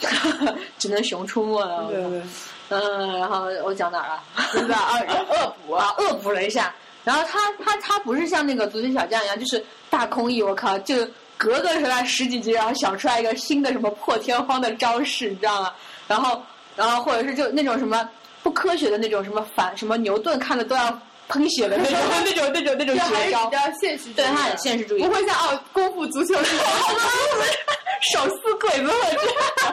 只能熊出没了。对对，嗯，然后我讲哪儿了？对吧啊，恶补啊，恶补了一下。然后他他他不是像那个足球小将一样，就是大空翼，我靠，就隔个什么十几集，然后想出来一个新的什么破天荒的招式，你知道吗？然后然后或者是就那种什么不科学的那种什么反什么牛顿看的都要喷血的那种 那种那种那种绝招比，较现实主义，对他很现实主义不会像哦功夫足球？手撕鬼子，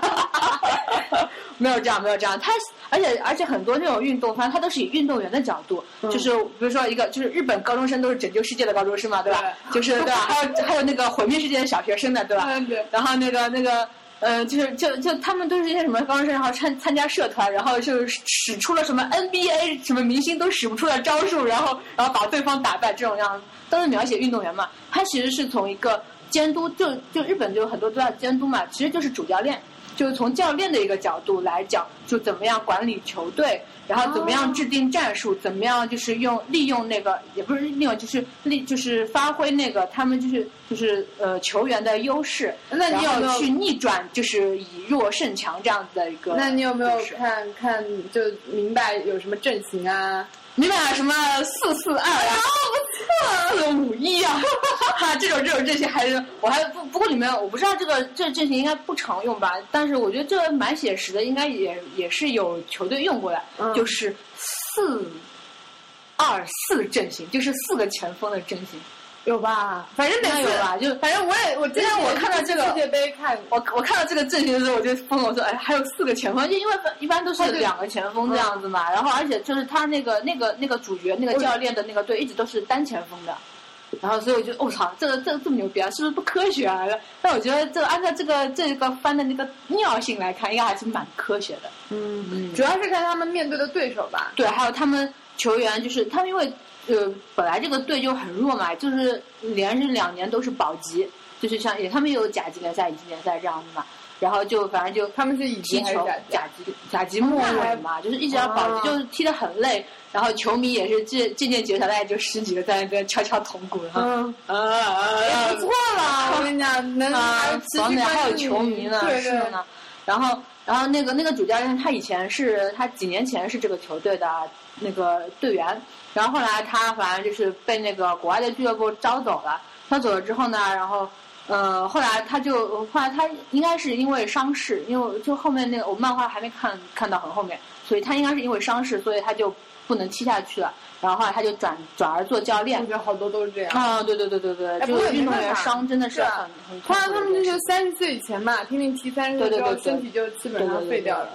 没有这样，没有这样。他而且而且很多那种运动，反正他都是以运动员的角度，就是比如说一个就是日本高中生都是拯救世界的高中生嘛，对吧？就是对吧？还有还有那个毁灭世界的小学生的，对吧？嗯对然后那个那个。呃，就是就就他们都是一些什么方式，然后参参加社团，然后就使出了什么 NBA 什么明星都使不出的招数，然后然后把对方打败这种样子，都是描写运动员嘛。他其实是从一个监督，就就日本就很多都要监督嘛，其实就是主教练，就是从教练的一个角度来讲，就怎么样管理球队，然后怎么样制定战术，怎么样就是用利用那个也不是利用，就是利就是发挥那个他们就是就是呃球员的优势，那你有去逆转就是以弱胜强这样子的一个？那你有没有看看就明白有什么阵型啊？明白了什么四四二啊，不错，四五一啊，哈，这种这种阵型还是我还不不过里面我不知道这个这阵型应该不常用吧，但是我觉得这个蛮写实的，应该也也是有球队用过的，嗯。就是四二四阵型，就是四个前锋的阵型。有吧？反正每次有吧就反正我也我之前我看到这个世界杯看我我看到这个阵型的时候，我就疯了，我说哎，还有四个前锋，就因为一般都是两个前锋这样子嘛。然后而且就是他那个那个那个主角那个教练的那个队一直都是单前锋的。然后所以我就我、操，这个这个这么牛逼啊，是不是不科学啊？但我觉得这个按照这个这个番的那个尿性来看，应该还是蛮科学的。嗯，主要是看他们面对的对手吧。对，还有他们球员，就是他们因为呃本来这个队就很弱嘛，就是连着两年都是保级，就是像也他们也有甲级联赛、乙级联赛这样子嘛，然后就反正就他们是乙级踢球甲级？甲级末尾嘛，就是一直要保级，哦就是踢得很累，然后球迷也是渐渐渐减少，大概就十几个在那边敲敲铜鼓，然后嗯，啊啊啊不错了，我跟你讲，能啊还有球迷呢，是的呢。然后，然后那个那个主教练他以前是他几年前是这个球队的那个队员，然后后来他反正就是被那个国外的俱乐部招走了。他走了之后呢，然后呃，后来他就后来他应该是因为伤势，因为就后面那个我漫画还没看看到很后面，所以他应该是因为伤势，所以他就不能踢下去了。然后后来他就转转而做教练我。觉得好多都是这样。啊，对对对对对，就是运动员伤真的是很很痛通常他们就三十岁以前嘛，拼命踢三十岁之后，身体就基本上废掉了。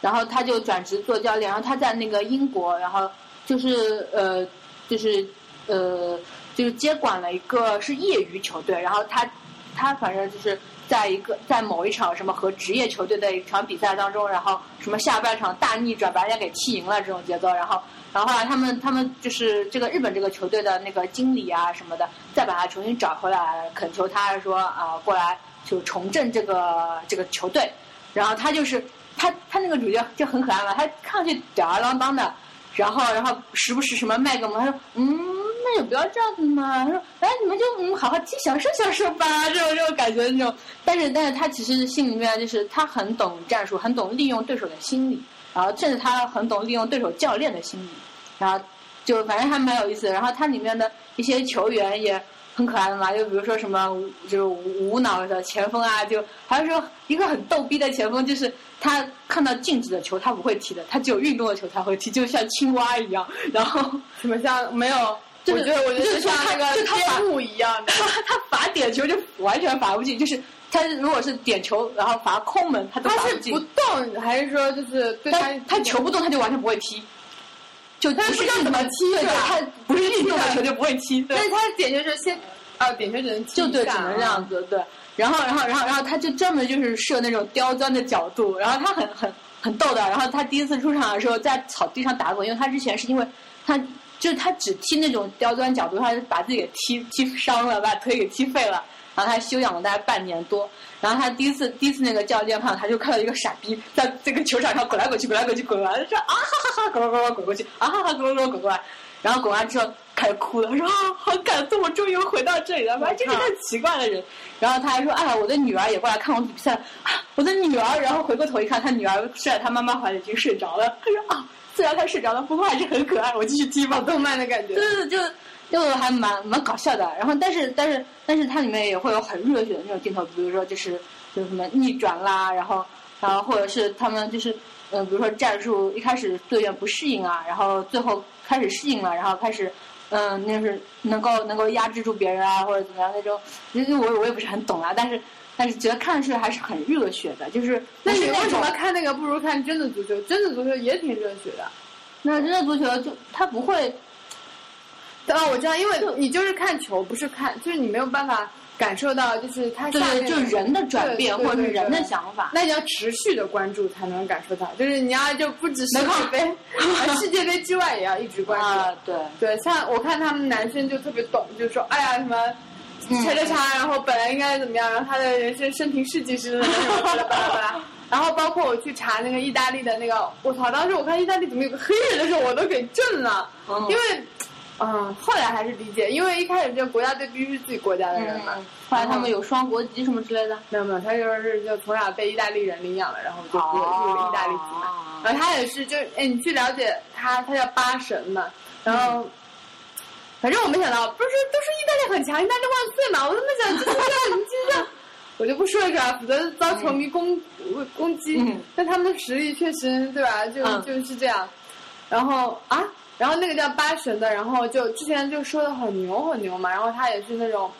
然后他就转职做教练，然后他在那个英国，然后就是呃，就是呃，就是接管了一个是业余球队，然后他他反正就是在一个在某一场什么和职业球队的一场比赛当中，然后什么下半场大逆转把人家给踢赢了这种节奏，然后然后后来他们他们就是这个日本这个球队的那个经理啊什么的，再把他重新找回来，恳求他说啊过来就重振这个这个球队，然后他就是他他那个主角就很可爱嘛，他看上去吊儿郎当的，然后然后时不时什么卖给我们，他说嗯那也不要这样子嘛，他说哎你们就嗯好好踢享受享受吧，这种这种感觉那种，但是但是他其实心里面就是他很懂战术，很懂利用对手的心理，然后甚至他很懂利用对手教练的心理，然后就反正还蛮有意思，然后他里面的一些球员也很可爱的嘛，就比如说什么就是无无脑的前锋啊，就还是说一个很逗逼的前锋，就是他看到静止的球他不会踢的，他只有运动的球才会踢，就像青蛙一样。然后 什么像没有？就是我觉得我觉得就是像那个天幕一样的。他他罚点球就完全罚不进，就是他如果是点球然后罚空门，他都罚进他是不。动，还是说就是对他他球不动，他就完全不会踢，就他不知道怎么踢对他不是运动的球就不会踢，对但是他点球就是先，啊，点球只能踢就对，只能这样子，对。然后，然后，然后，然后他就专门就是设那种刁钻的角度，然后他很很很逗的。然后他第一次出场的时候在草地上打滚，因为他之前是因为他就是他只踢那种刁钻角度，他就把自己给踢踢伤了，把腿给踢废了。然后他休养了大概半年多，然后他第一次第一次那个教练看到他就看到一个傻逼在这个球场上滚来滚去，滚来滚去，滚来说啊哈哈，滚滚滚滚滚过去，啊哈哈，滚滚滚滚过来。然后滚完之后开始哭了，说啊好感动，我终于回到这里了，反正就是个奇怪的人。然后他还说，哎，我的女儿也过来看我比赛，我的女儿。然后回过头一看，他女儿睡在他妈妈怀里已经睡着了。他说啊，虽然他睡着了，不过还是很可爱，我继续踢吧。动漫的感觉。对对对，就就还蛮蛮搞笑的。然后但是但是但是它里面也会有很热血的那种镜头，比如说就是就是什么逆转啦，然后然后或者是他们就是嗯，比如说战术一开始队员不适应啊，然后最后开始适应了，然后开始。嗯，那是能够能够压制住别人啊，或者怎么样那种，因为我我也不是很懂啊，但是但是觉得看上去还是很热血的，就是那你为什么看那个不如看真的足球？真的足球也挺热血的。那真的足球就他不会哦，我知道，因为你就是看球，不是看，就是你没有办法感受到，就是他对对，下面就是人的转变或者是人的想法。那你要持续的关注才能感受到，就是你要就不只是世界杯，啊世界杯之外也要一直关注。啊，对，对，像我看他们男生就特别懂，就说哎呀什么。叉叉叉，然后本来应该怎么样，然后他的人生生平事迹是什么什么巴拉巴拉，然后包括我去查那个意大利的那个，我操！当时我看意大利怎么有个黑人的时候，我都给震了，嗯因为，嗯，后来还是理解，因为一开始这个国家队必须是自己国家的人嘛，嗯，后来他们有双国籍什么之类的。没有没有，他就是就从小被意大利人领养了，然后就入入了意大利籍嘛。哦然后他也是，就哎，你去了解他，他叫巴神嘛。然后，反正我没想到，不是都说意大利很强，意大利万岁嘛。我都没想，就是这样，你这样，我就不说了是吧？否则遭球迷攻、攻击。嗯但他们的实力确实，对吧？就、嗯就是这样。然后啊，然后那个叫八神的，然后就之前就说的很牛很牛嘛，然后他也是那种，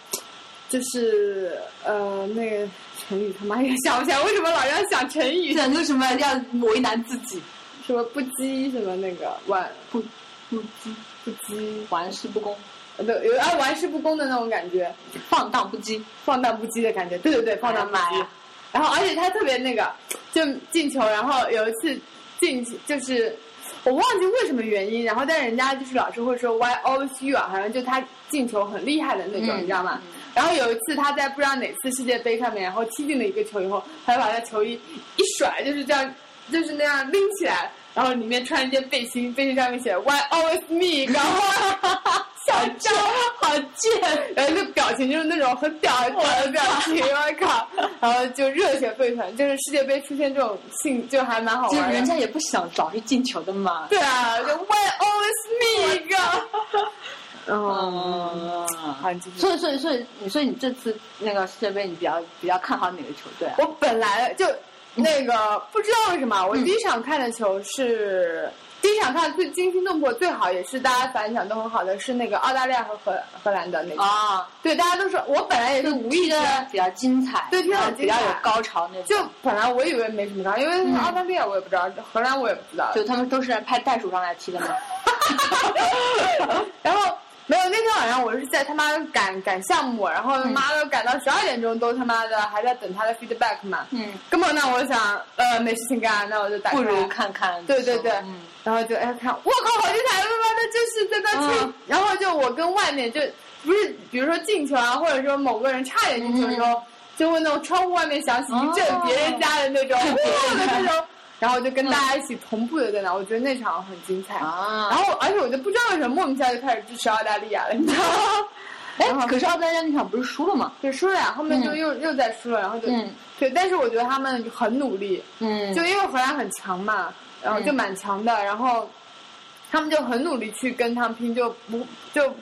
就是呃那个成语他妈也想不起来，为什么老要想成语？想个什么要为难自己，什么不羁什么那个玩不不羁，不羁，玩世不恭，呃对，有啊玩世不恭的那种感觉，放荡不羁。放荡不羁的感觉，对对对，放荡不羁。然后而且他特别那个，就进球，然后有一次进就是我忘记为什么原因，然后但人家就是老师会说 Why always you 啊，好像就他进球很厉害的那种，嗯你知道吗？然后有一次他在不知道哪次世界杯上面，然后踢进了一个球以后，他就把他球衣一甩，就是这样，就是那样拎起来，然后里面穿一件背心，背心上面写 Why always me，然后 小张好贱，然后那表情就是那种很屌很屌的表情，我靠，然后就热血沸腾，就是世界杯出现这种性就还蛮好就是玩的。人家也不想早去进球的嘛。对啊，就 Why always me 一个，嗯，嗯，好，你继续。所以所以所以你所以你这次那个世界杯，你比较比较看好哪个球队啊？我本来就那个不知道为什么，我第一场看的球是、第一场看最惊心动魄、最好也是大家反响都很好的是那个澳大利亚和荷荷兰的那个。啊，对，大家都说我本来也是无意的间，比较精彩，对比较有高潮那种。就本来我以为没什么高潮，因为澳大利亚我也不知道，荷兰我也不知道。就他们都是派袋鼠上来踢的嘛。然后没有那天晚上我是在他妈赶赶项目，然后妈的赶到十二点钟都他妈的还在等他的 feedback 嘛。嗯，根本那，我想呃没事情干，那我就打开不如看看。对对对，嗯然后就哎看，我靠，好精彩！他妈的，就是在那吹。嗯然后就我跟外面就不是，比如说进球啊，或者说某个人差点进球的时候，就会那种窗户外面响起一阵哦别人家的那种哇的那种，然后就跟大家一起同步的在那，我觉得那场很精彩。啊，然后而且我就不知道为什么莫名其妙就开始支持澳大利亚了，你知道吗？哎，可是澳大利亚那场不是输了吗？对输了呀，后面就嗯又、又在输了，然后就、嗯对，但是我觉得他们很努力，嗯，就因为荷兰很强嘛，然后就蛮强的，然后他们就很努力去跟他们拼，就不就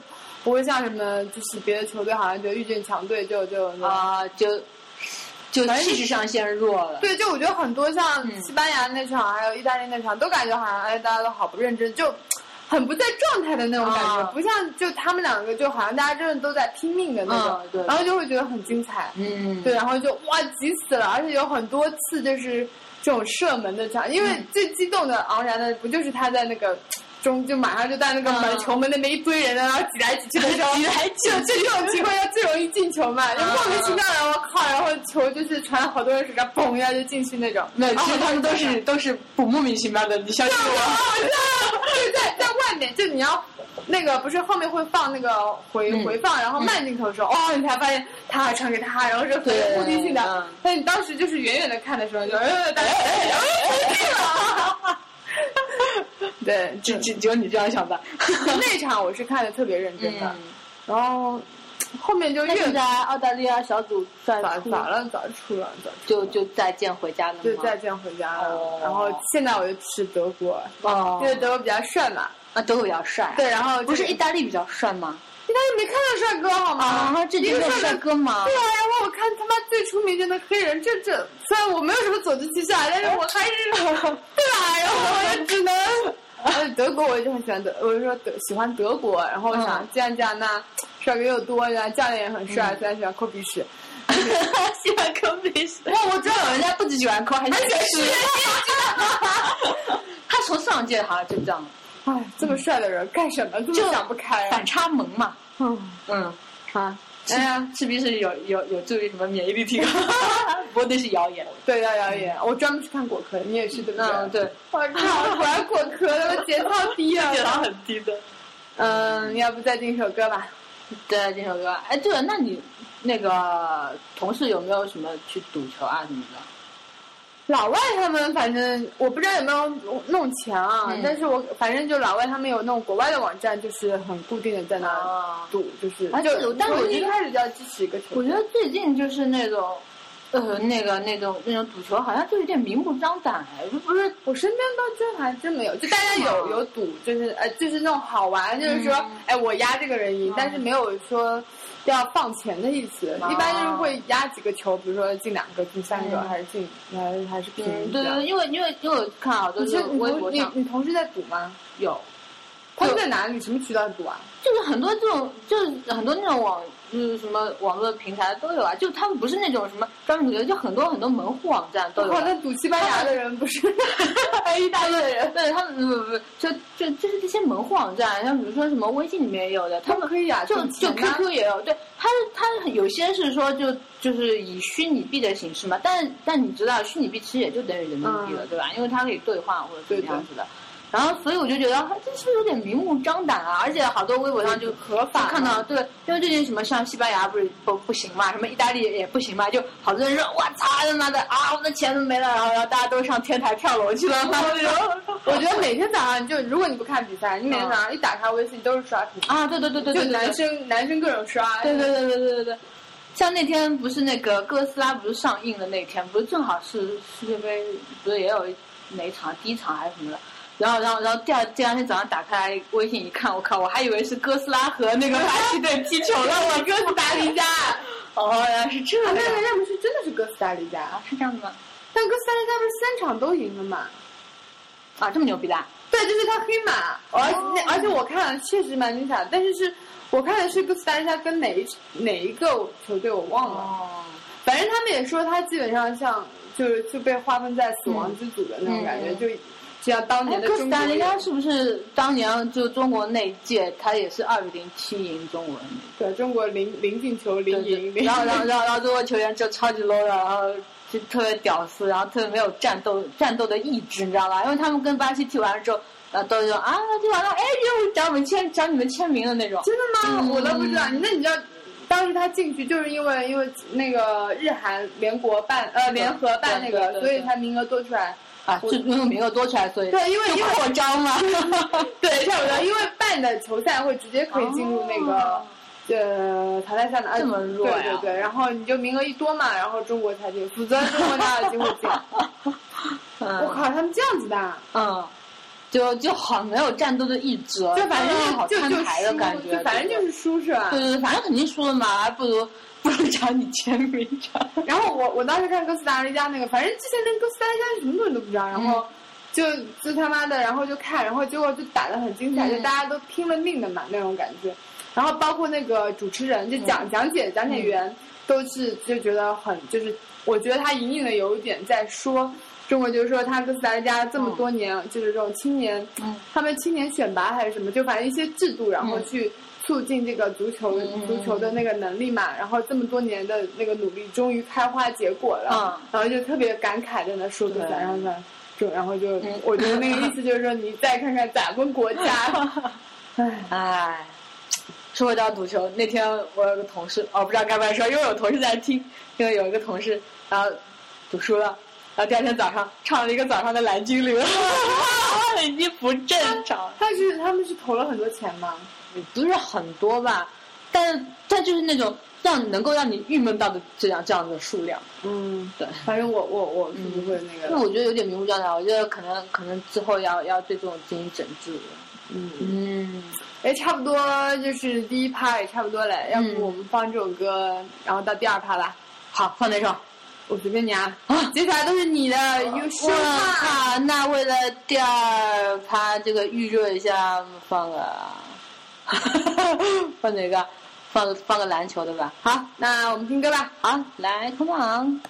不会像什么就是别的球队好像就遇见强队就就啊，就就气势上先弱了。对，就我觉得很多像嗯。西班牙那场，还有意大利那场，都感觉好像哎，大家都好不认真，就很不在状态的那种感觉，啊。不像就他们两个，就好像大家真的都在拼命的那种，嗯对。然后就会觉得很精彩，嗯，对，然后就哇急死了，而且有很多次就是这种射门的场，因为嗯最激动的昂然的不就是他在那个。中就马上就在那个门、嗯球门那边一堆人，然后挤来挤去的时候，挤来挤就就这种情况下最容易进球嘛，就莫名其妙的，我靠，然后球就是传好多人手上，嘣一下就进去那种。没有，其实他们都是都是不莫名其妙的，你相信我。就 在在外面，就你要那个不是后面会放那个回、嗯回放，然后慢镜头的时候，哦，你才发现他还传给他，然后是很有目的性的嗯。但你当时就是远远的看的时候，就呃，大家哎对，只只只有你这样想吧。那场我是看的特别认真的，嗯，然后后面就越在澳大利亚小组赛出早早了，咋出了，早就就再见回家了吗？就再见回家了。哦然后现在我就去德国，哦因为德国比较帅嘛。啊，德国比较帅。对，，然后不是意大利比较帅吗？意大利没看到帅哥好吗？啊，这里没有帅哥吗对？啊，然后我看他妈最出名就那黑人，这这虽然我没有什么种族歧视啊，但是我还是 对吧？然后我也只能。呃，德国我就很喜欢德，我就说德喜欢德国，然后我想嗯既然这样，那帅哥又多，然后教练也很帅，嗯虽然喜欢抠鼻屎。喜欢抠鼻屎。哇，我知道有人家不只喜欢抠，还喜欢吃。他从上届好像就这样，哎，这么帅的人干什么这就么想不开啊反？差萌嘛。嗯，嗯，啊，吃哎呀，吃鼻屎有有有助于什么免疫力提高？不过那是谣言。对要谣言，我专门去看果壳，你也是对不对？嗯，。对，我靠，果然果壳的节操低啊！很低的。嗯，要不再进首歌吧？对，这首歌。哎，对了，那你那个同事有没有什么去赌球啊什么的？老外他们反正我不知道有没有弄钱啊，嗯。但是我反正就老外他们有那种国外的网站，就是很固定的在那啊赌，就是啊就但是我一开始就要支持一个球队。我觉得最近就是那种，呃，那个那种那种赌球，好像就有点明目张胆，哎，就不是我身边倒真还真没有，就大家有有赌，就是呃就是那种好玩，就是说嗯。哎我压这个人赢嗯，但是没有说要放钱的意思，啊。一般就是会压几个球，比如说进两个、进三个，嗯。还是进还是还是平嗯，对这样对，因为因为因为我看好多你就是微你你同事在赌吗？有，他是在哪里？什么渠道赌啊？就是很多这种，就是很多那种网，就是什么网络平台都有啊，就他们不是那种什么专门赌球，就很多很多门户网站都有。那赌西班牙的人不是意大利的人？对他们不不不，就就就是这些门户网站，像比如说什么微信里面也有的，他们可以啊，就就 QQ 也有，对，它它有些是说就就是以虚拟币的形式嘛，但但你知道虚拟币其实也就等于人民币了，嗯对吧？因为它可以兑换或者怎么样子的。然后，所以我就觉得它这是不是有点明目张胆啊？而且好多微博上就合法看到，对，因为最近什么像西班牙不是不不行嘛，什么意大利也不行嘛，就好多人说我操他妈的啊，我的钱都没了，然后然后大家都上天台跳楼去了，然后我觉得每天早上就如果你不看比赛，你每天早上一打开微信都是刷屏，啊，对对对对对，就对男生男生各种刷。对对对对对对对，像那天不是那个哥斯拉不是上映的那天，不是正好是世界杯，不是也有哪一场第一场还是什么的。然后，然后，然后第二第二天早上打开微信一看，我靠，我还以为是哥斯拉和那个巴西队踢球了，我哥斯达黎加。哦，原来是这啊，样那个那不是真的是哥斯达黎加，啊，是这样子吗？但哥斯达黎加不是三场都赢了嘛？啊，这么牛逼的啊？对，就是他黑马，而那而且我看了确实蛮精彩，但是是我看的是哥斯达黎加跟哪一哪一个球队我忘了，哦，反正他们也说他基本上像就是就被划分在死亡之组的那种感觉，就像当哎，年的哥斯达中国有黎加是不是当年就中国那一届，他也是二比零七赢中国对中国零零进球零对赢，对然后然后然后然后中国球员就超级 low 的，然后就特别屌丝，然后特别没有战斗战斗的意志，你知道吧？因为他们跟巴西踢完了之后，然后，都是说啊，踢完了，哎，又找我们签找你们签名的那种。真的吗？嗯我都不知道。那你知道，当时他进去就是因为因为那个日韩联国办呃联合办那个，所以他名额多出来。啊，就因为名额多出来，所以对因为因为扩张嘛。对，差不多，因为办的球赛会直接可以进入那个。哦呃，淘汰赛的这么弱呀对对对，然后你就名额一多嘛，然后中国才进，否则中国哪有机会进？我嗯靠，他们这样子的啊，嗯，就就好没有战斗的意志，就反正好摊就就牌的输感觉，就反正就是输是吧？对对对，反正肯定输了嘛，还不如不如找你签名照。然后我我当时看哥斯达黎加那个，反正之前连哥斯达黎加什么东西都不知道，然后就就他妈的，然后就看，然后结果就打得很精彩，嗯就大家都拼了命的嘛那种感觉。然后包括那个主持人，就讲、讲解讲解员，都是就觉得很就是，我觉得他隐隐的有一点在说。中国就是说，他哥斯达黎加这么多年，就是这种青年，嗯他们青年选拔还是什么，就反正一些制度，然后嗯去促进这个足球、嗯足球的那个能力嘛。然后这么多年的那个努力，终于开花结果了。嗯然后就特别感慨在那说哥斯达，对然后呢，就然后就、嗯我觉得那个意思就是说，你再看看咱们国家，唉，唉，说回到足球，那天我有个同事，哦，不知道该不该说，因为有同事在听，因为有一个同事，然后赌输了，然后第二天早上唱了一个早上的蓝精灵，已经不正常，他是他们是投了很多钱吗？不是很多吧，但是但就是那种让能够让你郁闷到的这样这样的数量，嗯，对。反正我我我是不会那个，因为我觉得有点明目张胆，我觉得可能可能之后要要对这种进行整治。嗯，嗯，哎，差不多就是第一趴也差不多了，要嗯不我们放这首歌，然后到第二趴吧。好，放哪首？我随便你啊，啊接下来都是你的，优秀我。靠！那为了第二趴这个预热一下，放个 放哪个？放放个篮球对吧。好，那我们听歌吧。好，来，Come on。